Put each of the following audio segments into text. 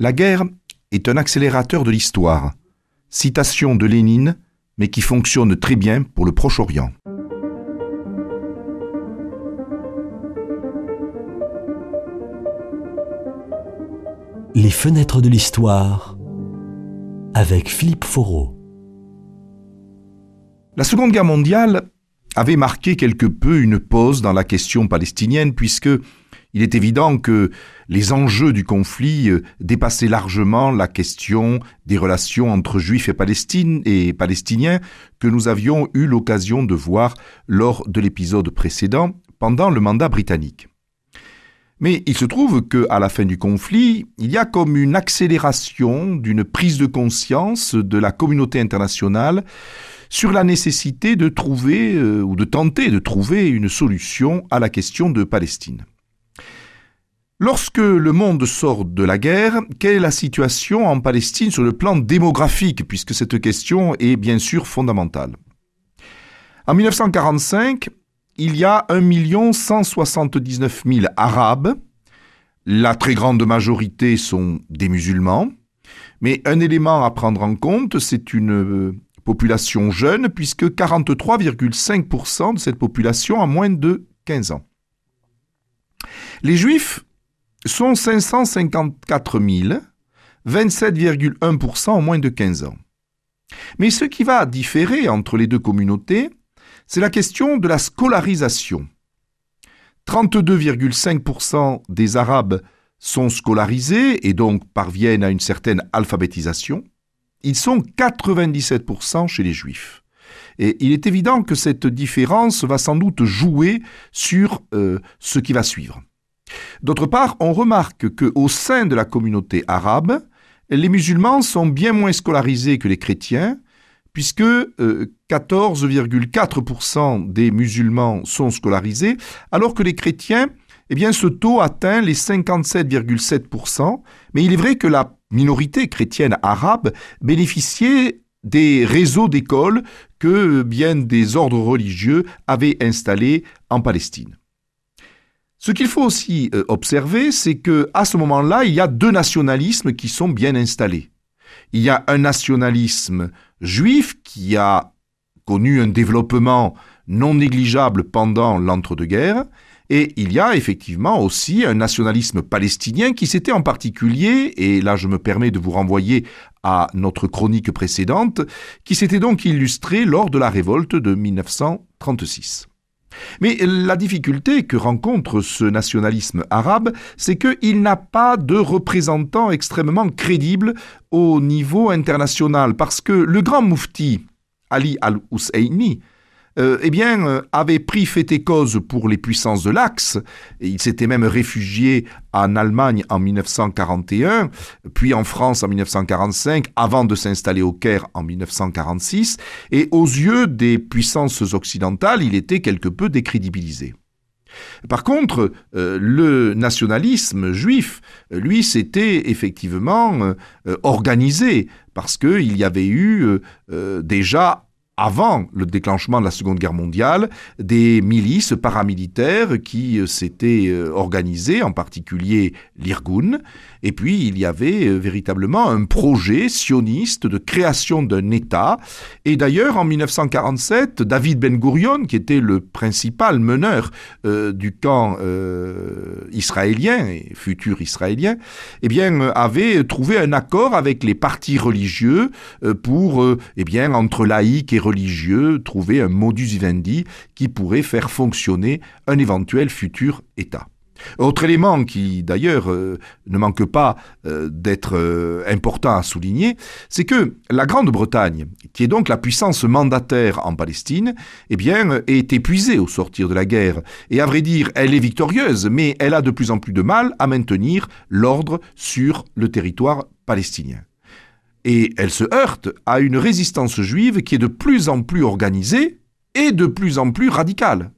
La guerre est un accélérateur de l'histoire. Citation de Lénine, mais qui fonctionne très bien pour le Proche-Orient. Les fenêtres de l'histoire avec Philippe Foreau. La Seconde Guerre mondiale avait marqué quelque peu une pause dans la question palestinienne puisque il est évident que les enjeux du conflit euh, dépassaient largement la question des relations entre Juifs et, Palestine et Palestiniens que nous avions eu l'occasion de voir lors de l'épisode précédent pendant le mandat britannique. Mais il se trouve que, à la fin du conflit, il y a comme une accélération d'une prise de conscience de la communauté internationale sur la nécessité de trouver euh, ou de tenter de trouver une solution à la question de Palestine. Lorsque le monde sort de la guerre, quelle est la situation en Palestine sur le plan démographique, puisque cette question est bien sûr fondamentale? En 1945, il y a 1 179 000 Arabes. La très grande majorité sont des musulmans. Mais un élément à prendre en compte, c'est une euh, population jeune, puisque 43,5% de cette population a moins de 15 ans. Les juifs sont 554 000, 27,1% en moins de 15 ans. Mais ce qui va différer entre les deux communautés, c'est la question de la scolarisation. 32,5% des Arabes sont scolarisés et donc parviennent à une certaine alphabétisation. Ils sont 97% chez les Juifs. Et il est évident que cette différence va sans doute jouer sur euh, ce qui va suivre. D'autre part, on remarque qu'au sein de la communauté arabe, les musulmans sont bien moins scolarisés que les chrétiens, puisque 14,4% euh, des musulmans sont scolarisés, alors que les chrétiens, eh ce taux atteint les 57,7%, mais il est vrai que la minorité chrétienne arabe bénéficiait des réseaux d'écoles que bien des ordres religieux avaient installés en Palestine. Ce qu'il faut aussi euh, observer, c'est que à ce moment-là, il y a deux nationalismes qui sont bien installés. Il y a un nationalisme juif qui a connu un développement non négligeable pendant l'entre-deux-guerres, et il y a effectivement aussi un nationalisme palestinien qui s'était en particulier, et là je me permets de vous renvoyer à notre chronique précédente, qui s'était donc illustré lors de la révolte de 1936. Mais la difficulté que rencontre ce nationalisme arabe, c'est qu'il n'a pas de représentant extrêmement crédible au niveau international, parce que le grand moufti Ali al-Husseini, euh, eh bien, euh, avait pris fait et cause pour les puissances de l'Axe. Il s'était même réfugié en Allemagne en 1941, puis en France en 1945, avant de s'installer au Caire en 1946. Et aux yeux des puissances occidentales, il était quelque peu décrédibilisé. Par contre, euh, le nationalisme juif, lui, s'était effectivement organisé parce qu'il y avait eu déjà avant le déclenchement de la Seconde Guerre mondiale, des milices paramilitaires qui euh, s'étaient euh, organisées, en particulier l'Irgun, et puis il y avait euh, véritablement un projet sioniste de création d'un État. Et d'ailleurs, en 1947, David Ben Gurion, qui était le principal meneur du camp israélien futur israélien, eh bien, avait trouvé un accord avec les partis religieux pour, eh bien, entre laïcs et religieux trouver un modus vivendi qui pourrait faire fonctionner un éventuel futur État. Autre élément qui d'ailleurs euh, ne manque pas euh, d'être euh, important à souligner, c'est que la Grande-Bretagne, qui est donc la puissance mandataire en Palestine, eh bien, est épuisée au sortir de la guerre. Et à vrai dire, elle est victorieuse, mais elle a de plus en plus de mal à maintenir l'ordre sur le territoire palestinien. Et elle se heurte à une résistance juive qui est de plus en plus organisée et de plus en plus radicale.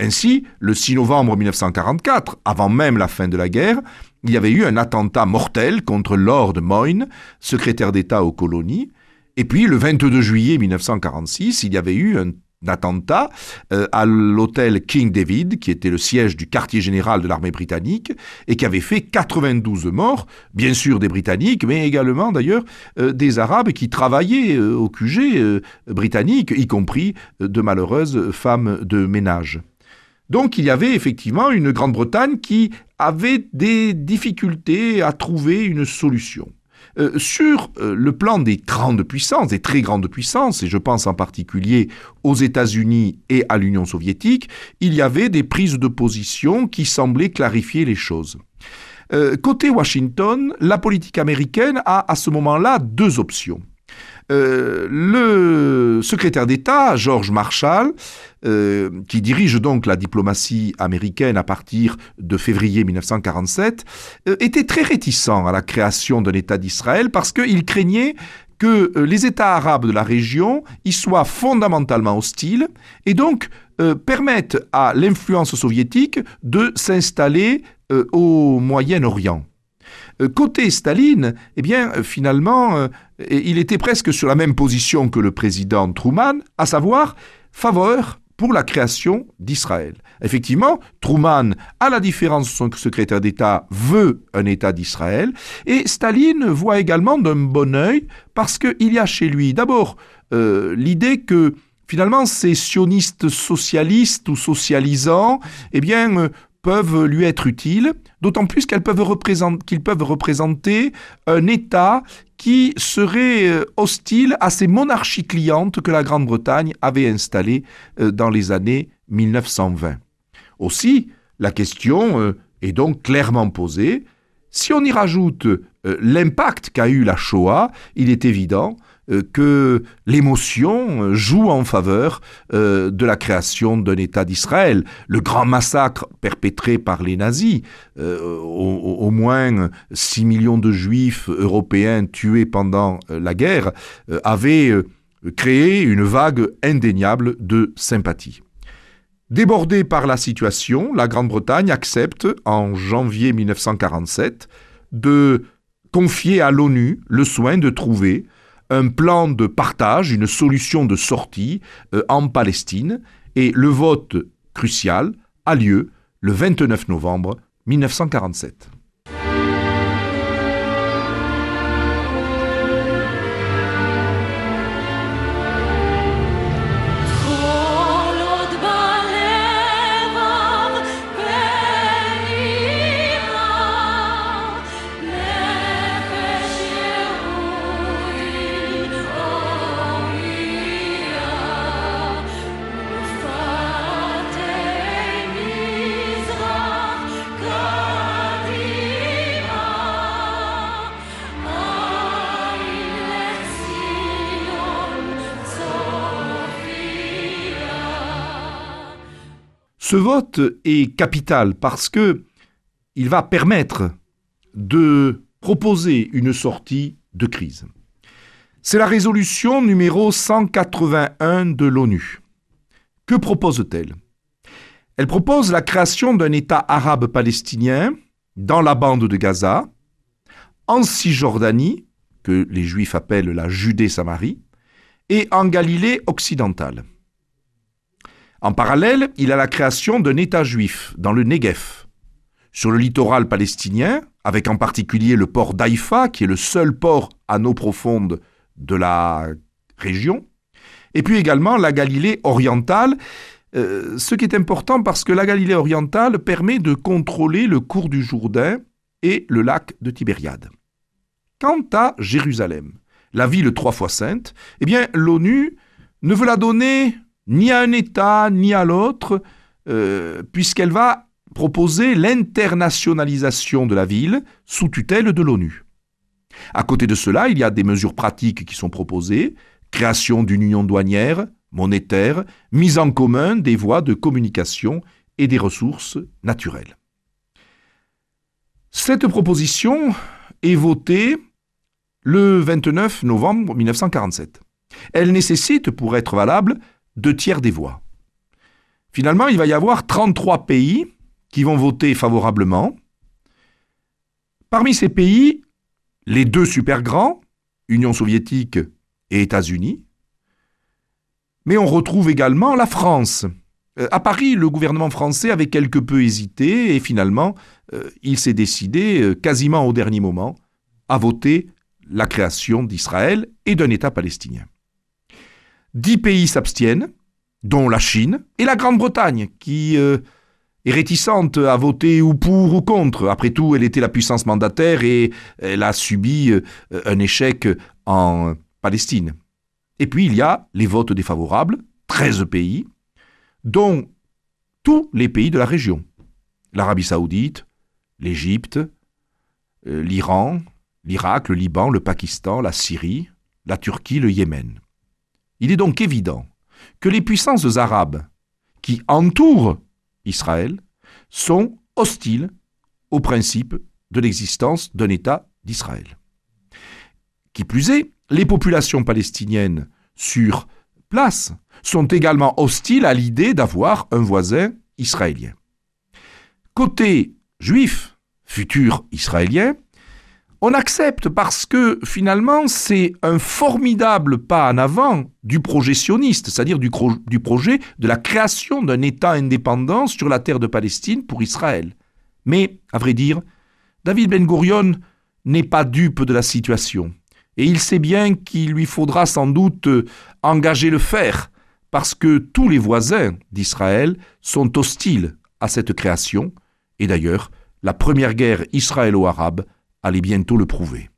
Ainsi, le 6 novembre 1944, avant même la fin de la guerre, il y avait eu un attentat mortel contre Lord Moyne, secrétaire d'État aux colonies, et puis le 22 juillet 1946, il y avait eu un d'attentat euh, à l'hôtel King David, qui était le siège du quartier général de l'armée britannique, et qui avait fait 92 morts, bien sûr des Britanniques, mais également d'ailleurs euh, des Arabes qui travaillaient euh, au QG britannique, y compris de malheureuses femmes de ménage. Donc il y avait effectivement une Grande-Bretagne qui avait des difficultés à trouver une solution. Euh, sur euh, le plan des grandes puissances, des très grandes puissances, et je pense en particulier aux États-Unis et à l'Union soviétique, il y avait des prises de position qui semblaient clarifier les choses. Euh, côté Washington, la politique américaine a à ce moment-là deux options. Euh, le secrétaire d'État, George Marshall, euh, qui dirige donc la diplomatie américaine à partir de février 1947, euh, était très réticent à la création d'un État d'Israël parce qu'il craignait que les États arabes de la région y soient fondamentalement hostiles et donc permettent à l'influence soviétique de s'installer au Moyen-Orient. Euh, côté Staline, eh bien, euh, finalement, euh, il était presque sur la même position que le président Truman, à savoir faveur pour la création d'Israël. Effectivement, Truman, à la différence de son secrétaire d'État, veut un État d'Israël, et Staline voit également d'un bon œil, parce qu'il y a chez lui d'abord l'idée que finalement ces sionistes socialistes ou socialisants, eh bien, peuvent lui être utiles, d'autant plus qu'elles peuvent représenter, qu'ils peuvent représenter un État qui serait euh, hostile à ces monarchies clientes que la Grande-Bretagne avait installées euh, dans les années 1920. Aussi, la question euh, est donc clairement posée. Si on y rajoute l'impact qu'a eu la Shoah, il est évident que l'émotion joue en faveur euh, de la création d'un État d'Israël. Le grand massacre perpétré par les nazis, euh, au, moins 6 millions de juifs européens tués pendant la guerre, avait créé une vague indéniable de sympathie. Débordée par la situation, la Grande-Bretagne accepte, en janvier 1947, de confier à l'ONU le soin de trouver un plan de partage, une solution de sortie euh, en Palestine, et le vote crucial a lieu le 29 novembre 1947. Ce vote est capital parce que il va permettre de proposer une sortie de crise. C'est la résolution numéro 181 de l'ONU. Que propose-t-elle? Elle propose la création d'un État arabe palestinien dans la bande de Gaza, en Cisjordanie, que les Juifs appellent la Judée-Samarie, et en Galilée occidentale. En parallèle, il a la création d'un État juif dans le Negev, sur le littoral palestinien, avec en particulier le port d'Haïfa, qui est le seul port à eau profonde de la région, et puis également la Galilée orientale, euh, ce qui est important parce que la Galilée orientale permet de contrôler le cours du Jourdain et le lac de Tibériade. Quant à Jérusalem, la ville trois fois sainte, eh bien l'ONU ne veut la donner ni à un État, ni à l'autre, euh, puisqu'elle va proposer l'internationalisation de la ville sous tutelle de l'ONU. À côté de cela, il y a des mesures pratiques qui sont proposées, création d'une union douanière, monétaire, mise en commun des voies de communication et des ressources naturelles. Cette proposition est votée le 29 novembre 1947. Elle nécessite, pour être valable, deux tiers des voix. Finalement, il va y avoir 33 pays qui vont voter favorablement. Parmi ces pays, les deux super grands, Union soviétique et États-Unis, Mais on retrouve également la France. Euh, à Paris, le gouvernement français avait quelque peu hésité et finalement, euh, il s'est décidé euh, quasiment au dernier moment à voter la création d'Israël et d'un État palestinien. Dix pays s'abstiennent, dont la Chine et la Grande-Bretagne, qui est réticente à voter ou pour ou contre. Après tout, elle était la puissance mandataire et elle a subi un échec en Palestine. Et puis il y a les votes défavorables, 13 pays, dont tous les pays de la région. L'Arabie saoudite, l'Égypte, euh, l'Iran, l'Irak, le Liban, le Pakistan, la Syrie, la Turquie, le Yémen. Il est donc évident que les puissances arabes qui entourent Israël sont hostiles au principe de l'existence d'un État d'Israël. Qui plus est, les populations palestiniennes sur place sont également hostiles à l'idée d'avoir un voisin israélien. Côté juif, futur israélien, on accepte parce que finalement c'est un formidable pas en avant du projet sioniste, c'est-à-dire du, projet de la création d'un État indépendant sur la terre de Palestine pour Israël. Mais, à vrai dire, David Ben Gurion n'est pas dupe de la situation. Et il sait bien qu'il lui faudra sans doute engager le fer, parce que tous les voisins d'Israël sont hostiles à cette création, et d'ailleurs, la première guerre israélo-arabe allait bientôt le prouver.